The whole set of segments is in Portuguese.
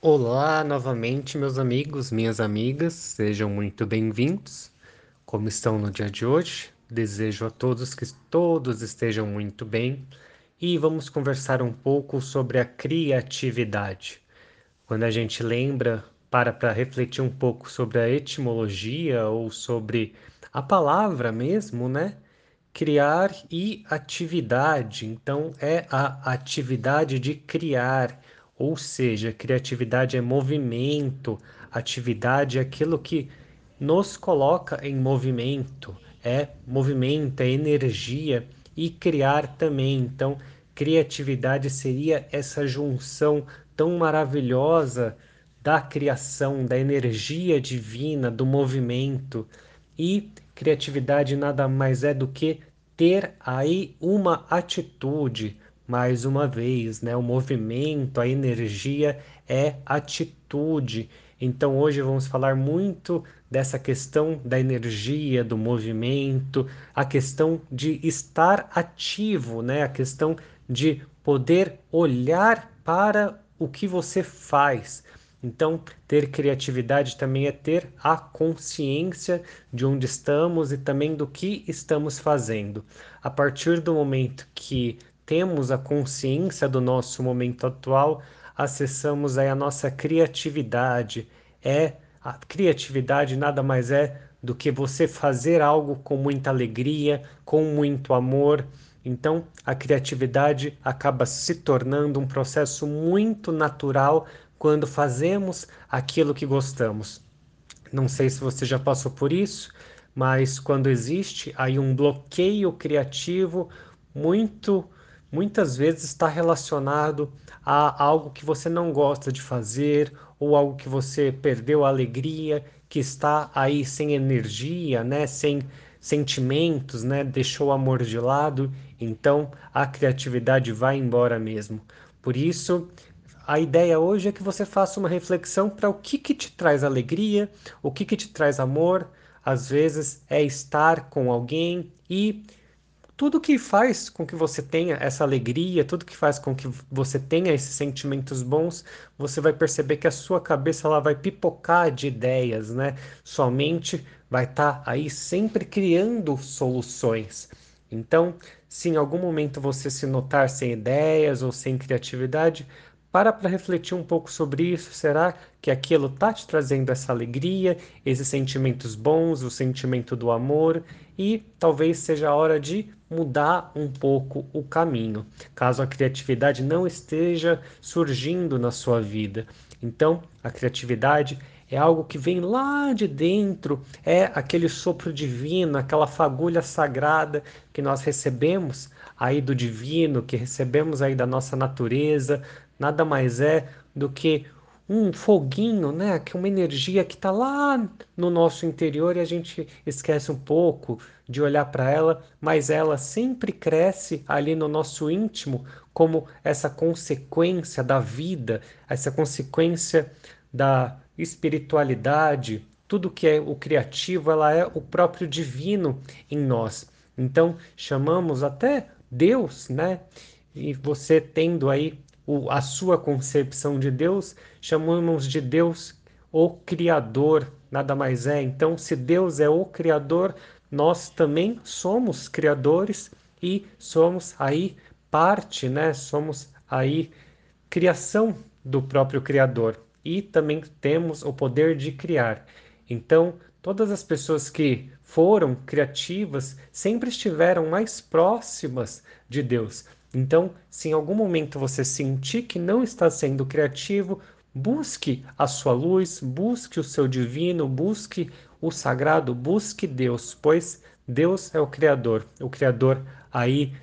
Olá novamente, meus amigos, minhas amigas, sejam muito bem-vindos. Como estão no dia de hoje? Desejo a todos que todos estejam muito bem e vamos conversar um pouco sobre a criatividade. Quando a gente lembra, para para refletir um pouco sobre a etimologia ou sobre a palavra mesmo, né? Criar e atividade. Então, é a atividade de criar ou seja, criatividade é movimento, atividade é aquilo que nos coloca em movimento, é movimento, é energia e criar também. Então, criatividade seria essa junção tão maravilhosa da criação, da energia divina, do movimento. E criatividade nada mais é do que ter aí uma atitude, mais uma vez, né? O movimento, a energia é atitude. Então hoje vamos falar muito dessa questão da energia, do movimento, a questão de estar ativo, né? A questão de poder olhar para o que você faz. Então, ter criatividade também é ter a consciência de onde estamos e também do que estamos fazendo. A partir do momento que temos a consciência do nosso momento atual, acessamos aí a nossa criatividade. É a criatividade nada mais é do que você fazer algo com muita alegria, com muito amor. Então, a criatividade acaba se tornando um processo muito natural quando fazemos aquilo que gostamos. Não sei se você já passou por isso, mas quando existe aí um bloqueio criativo muito muitas vezes está relacionado a algo que você não gosta de fazer ou algo que você perdeu a alegria, que está aí sem energia, né, sem sentimentos, né, deixou o amor de lado, então a criatividade vai embora mesmo. Por isso, a ideia hoje é que você faça uma reflexão para o que que te traz alegria, o que que te traz amor. Às vezes é estar com alguém e tudo que faz com que você tenha essa alegria, tudo que faz com que você tenha esses sentimentos bons, você vai perceber que a sua cabeça ela vai pipocar de ideias, né? Sua mente vai estar tá aí sempre criando soluções. Então, se em algum momento você se notar sem ideias ou sem criatividade, para para refletir um pouco sobre isso. Será que aquilo está te trazendo essa alegria, esses sentimentos bons, o sentimento do amor? E talvez seja a hora de mudar um pouco o caminho, caso a criatividade não esteja surgindo na sua vida. Então, a criatividade é algo que vem lá de dentro, é aquele sopro divino, aquela fagulha sagrada que nós recebemos aí do divino, que recebemos aí da nossa natureza, nada mais é do que um foguinho, né? Que é uma energia que está lá no nosso interior e a gente esquece um pouco de olhar para ela, mas ela sempre cresce ali no nosso íntimo como essa consequência da vida, essa consequência da espiritualidade, tudo que é o criativo, ela é o próprio divino em nós. Então, chamamos até Deus, né? E você tendo aí o, a sua concepção de Deus, chamamos de Deus o Criador, nada mais é. Então, se Deus é o Criador, nós também somos criadores e somos aí parte, né? Somos aí criação do próprio Criador e também temos o poder de criar. Então, todas as pessoas que foram criativas sempre estiveram mais próximas de Deus. Então, se em algum momento você sentir que não está sendo criativo, busque a sua luz, busque o seu divino, busque o sagrado, busque Deus, pois Deus é o Criador, o Criador aí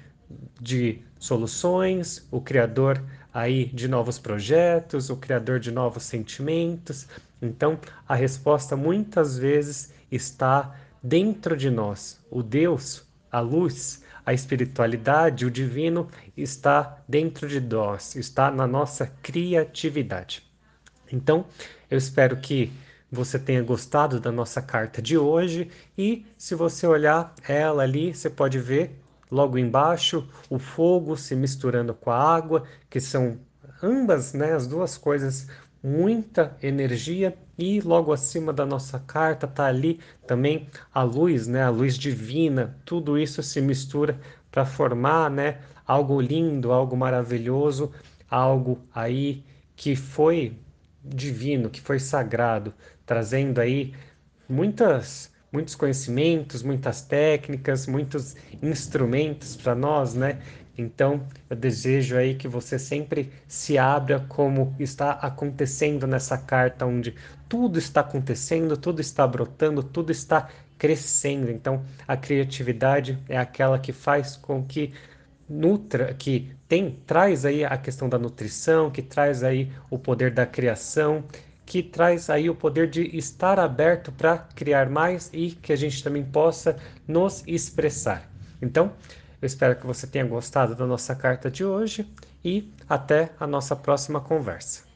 de soluções, o Criador aí de novos projetos, o Criador de novos sentimentos. Então, a resposta muitas vezes está dentro de nós. O Deus, a luz, a espiritualidade, o divino está dentro de nós, está na nossa criatividade. Então, eu espero que você tenha gostado da nossa carta de hoje e se você olhar ela ali, você pode ver logo embaixo o fogo se misturando com a água, que são ambas, né, as duas coisas, muita energia e logo acima da nossa carta tá ali também a luz, né, a luz divina. Tudo isso se mistura para formar, né, algo lindo, algo maravilhoso, algo aí que foi divino, que foi sagrado, trazendo aí muitas muitos conhecimentos, muitas técnicas, muitos instrumentos para nós, né? Então, eu desejo aí que você sempre se abra como está acontecendo nessa carta, onde tudo está acontecendo, tudo está brotando, tudo está crescendo. Então, a criatividade é aquela que faz com que nutra, que tem traz aí a questão da nutrição, que traz aí o poder da criação, que traz aí o poder de estar aberto para criar mais e que a gente também possa nos expressar. Então, eu espero que você tenha gostado da nossa carta de hoje e até a nossa próxima conversa.